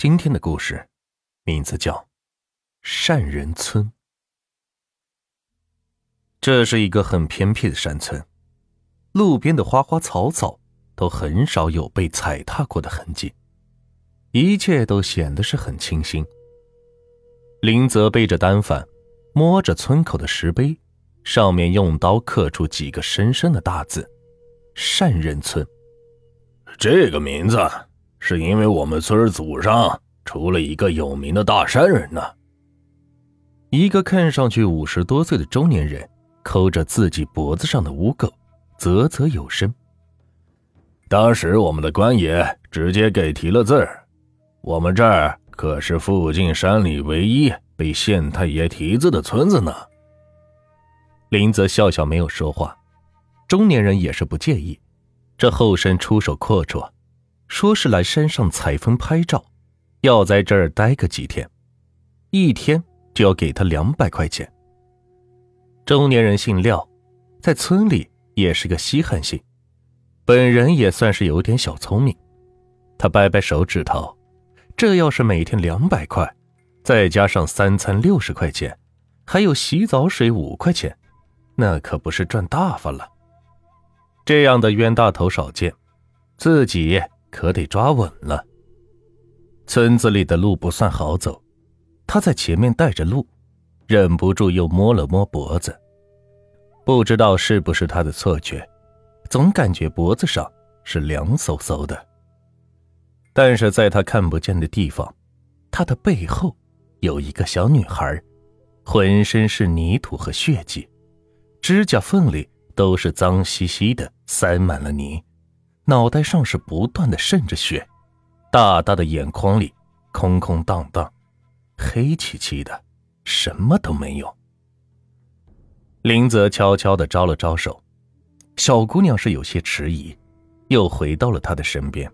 今天的故事名字叫《善人村》。这是一个很偏僻的山村，路边的花花草草都很少有被踩踏过的痕迹，一切都显得是很清新。林泽背着单反，摸着村口的石碑，上面用刀刻出几个深深的大字：“善人村”。这个名字。是因为我们村祖上出了一个有名的大善人呢。一个看上去五十多岁的中年人抠着自己脖子上的污垢，啧啧有声。当时我们的官爷直接给提了字儿，我们这儿可是附近山里唯一被县太爷提字的村子呢。林泽笑笑没有说话，中年人也是不介意，这后生出手阔绰。说是来山上采风拍照，要在这儿待个几天，一天就要给他两百块钱。中年人姓廖，在村里也是个稀罕姓，本人也算是有点小聪明。他掰掰手指头，这要是每天两百块，再加上三餐六十块钱，还有洗澡水五块钱，那可不是赚大发了。这样的冤大头少见，自己。可得抓稳了。村子里的路不算好走，他在前面带着路，忍不住又摸了摸脖子。不知道是不是他的错觉，总感觉脖子上是凉飕飕的。但是在他看不见的地方，他的背后有一个小女孩，浑身是泥土和血迹，指甲缝里都是脏兮兮的，塞满了泥。脑袋上是不断的渗着血，大大的眼眶里空空荡荡，黑漆漆的，什么都没有。林泽悄悄的招了招手，小姑娘是有些迟疑，又回到了他的身边。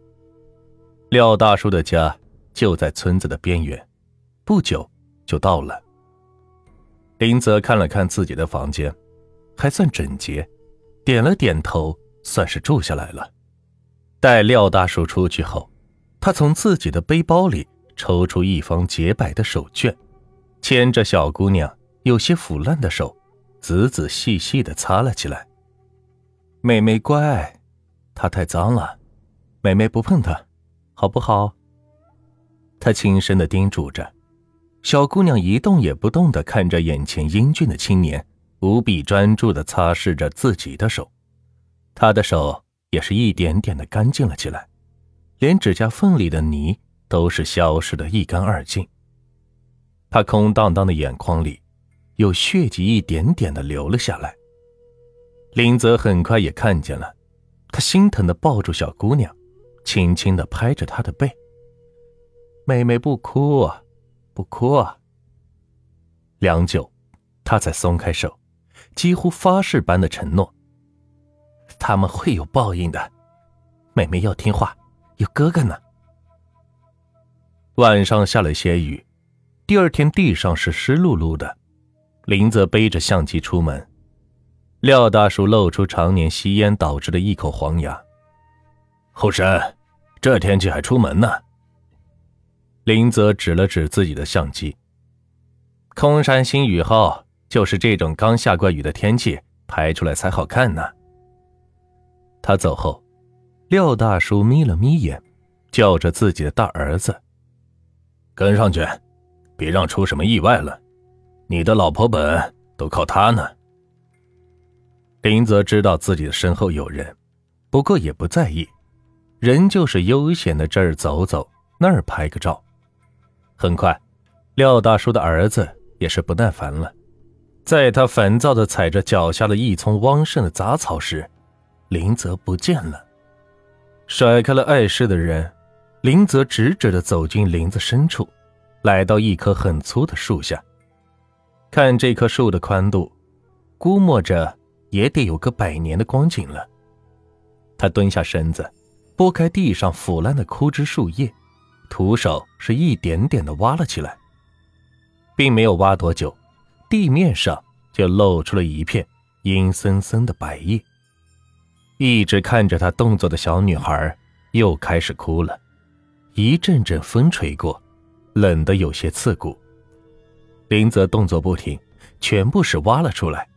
廖大叔的家就在村子的边缘，不久就到了。林泽看了看自己的房间，还算整洁，点了点头，算是住下来了。待廖大叔出去后，他从自己的背包里抽出一方洁白的手绢，牵着小姑娘有些腐烂的手，仔仔细细的擦了起来。妹妹乖，她太脏了，妹妹不碰她，好不好？他轻声的叮嘱着。小姑娘一动也不动的看着眼前英俊的青年，无比专注的擦拭着自己的手，他的手。也是一点点的干净了起来，连指甲缝里的泥都是消失的一干二净。他空荡荡的眼眶里，有血迹一点点的流了下来。林泽很快也看见了，他心疼的抱住小姑娘，轻轻的拍着她的背：“妹妹不哭啊，不哭啊。”良久，他才松开手，几乎发誓般的承诺。他们会有报应的，妹妹要听话，有哥哥呢。晚上下了些雨，第二天地上是湿漉漉的。林泽背着相机出门，廖大叔露出常年吸烟导致的一口黄牙。后生，这天气还出门呢？林泽指了指自己的相机。空山新雨后，就是这种刚下过雨的天气拍出来才好看呢。他走后，廖大叔眯了眯眼，叫着自己的大儿子：“跟上去，别让出什么意外了。你的老婆本都靠他呢。”林泽知道自己的身后有人，不过也不在意，人就是悠闲的这儿走走，那儿拍个照。很快，廖大叔的儿子也是不耐烦了，在他烦躁的踩着脚下的一丛旺盛的杂草时。林泽不见了，甩开了碍事的人，林泽直直的走进林子深处，来到一棵很粗的树下。看这棵树的宽度，估摸着也得有个百年的光景了。他蹲下身子，拨开地上腐烂的枯枝树叶，徒手是一点点的挖了起来，并没有挖多久，地面上就露出了一片阴森森的白叶。一直看着他动作的小女孩又开始哭了，一阵阵风吹过，冷得有些刺骨。林泽动作不停，全部是挖了出来，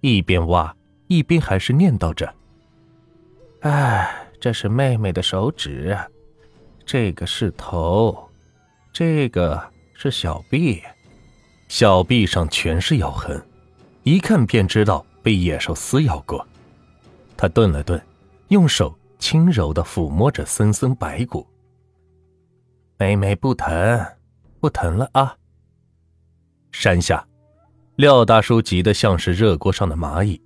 一边挖一边还是念叨着：“哎，这是妹妹的手指，这个是头，这个是小臂，小臂上全是咬痕，一看便知道被野兽撕咬过。”他顿了顿，用手轻柔的抚摸着森森白骨。妹妹不疼，不疼了啊。山下，廖大叔急得像是热锅上的蚂蚁，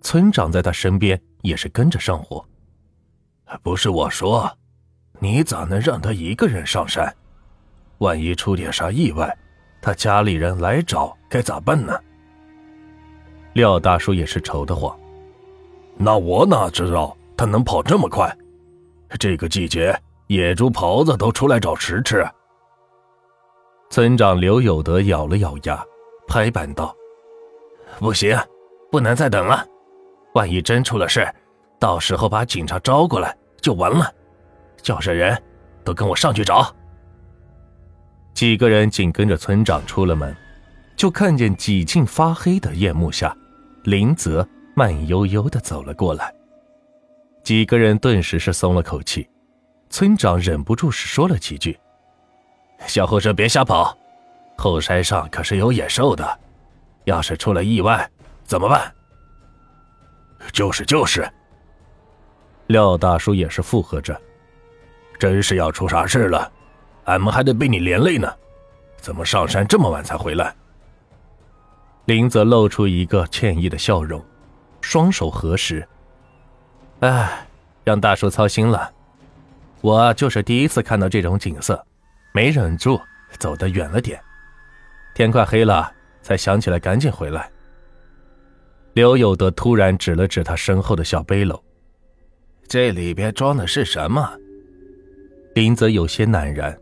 村长在他身边也是跟着上火。不是我说，你咋能让他一个人上山？万一出点啥意外，他家里人来找该咋办呢？廖大叔也是愁得慌。那我哪知道他能跑这么快？这个季节，野猪、狍子都出来找食吃。村长刘有德咬了咬牙，拍板道：“不行，不能再等了。万一真出了事，到时候把警察招过来就完了。叫上人，都跟我上去找。”几个人紧跟着村长出了门，就看见几近发黑的夜幕下，林泽慢悠悠的走了过来。几个人顿时是松了口气，村长忍不住是说了几句。小后生别瞎跑，后山上可是有野兽的，要是出了意外怎么办？就是就是。廖大叔也是附和着。真是要出啥事了，俺们还得被你连累呢。怎么上山这么晚才回来？林泽露出一个歉意的笑容，双手合十。哎，让大叔操心了，我就是第一次看到这种景色。没忍住，走得远了点。天快黑了，才想起来赶紧回来。刘有德突然指了指他身后的小背篓，这里边装的是什么？林泽有些赧然，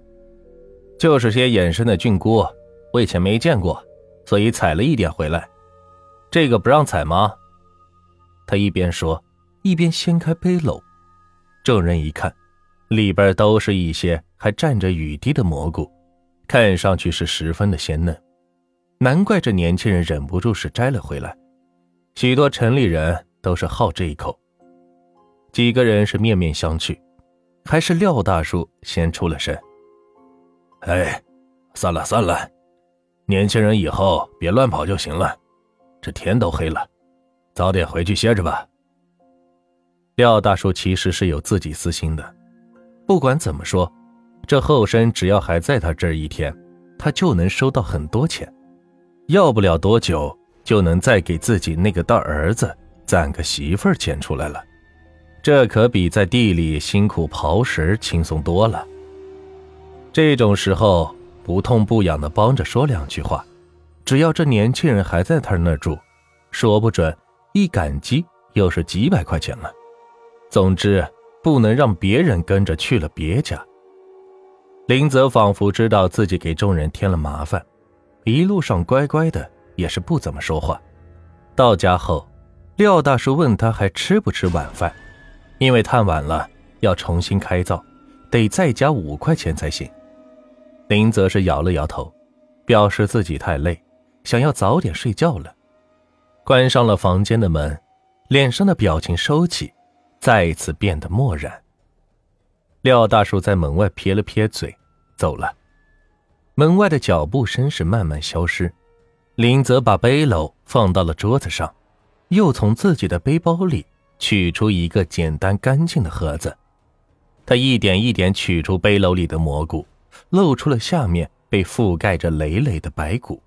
就是些野生的菌菇，我以前没见过，所以采了一点回来。这个不让采吗？他一边说，一边掀开背篓。众人一看。里边都是一些还沾着雨滴的蘑菇，看上去是十分的鲜嫩，难怪这年轻人忍不住是摘了回来。许多城里人都是好这一口。几个人是面面相觑，还是廖大叔先出了声：“哎，算了算了，年轻人以后别乱跑就行了。这天都黑了，早点回去歇着吧。”廖大叔其实是有自己私心的。不管怎么说，这后生只要还在他这儿一天，他就能收到很多钱，要不了多久就能再给自己那个大儿子攒个媳妇儿钱出来了。这可比在地里辛苦刨食轻松多了。这种时候不痛不痒的帮着说两句话，只要这年轻人还在他那儿住，说不准一感激又是几百块钱了。总之。不能让别人跟着去了别家。林泽仿佛知道自己给众人添了麻烦，一路上乖乖的，也是不怎么说话。到家后，廖大叔问他还吃不吃晚饭，因为太晚了要重新开灶，得再加五块钱才行。林泽是摇了摇头，表示自己太累，想要早点睡觉了。关上了房间的门，脸上的表情收起。再一次变得漠然。廖大叔在门外撇了撇嘴，走了。门外的脚步声是慢慢消失。林泽把背篓放到了桌子上，又从自己的背包里取出一个简单干净的盒子。他一点一点取出背篓里的蘑菇，露出了下面被覆盖着累累的白骨。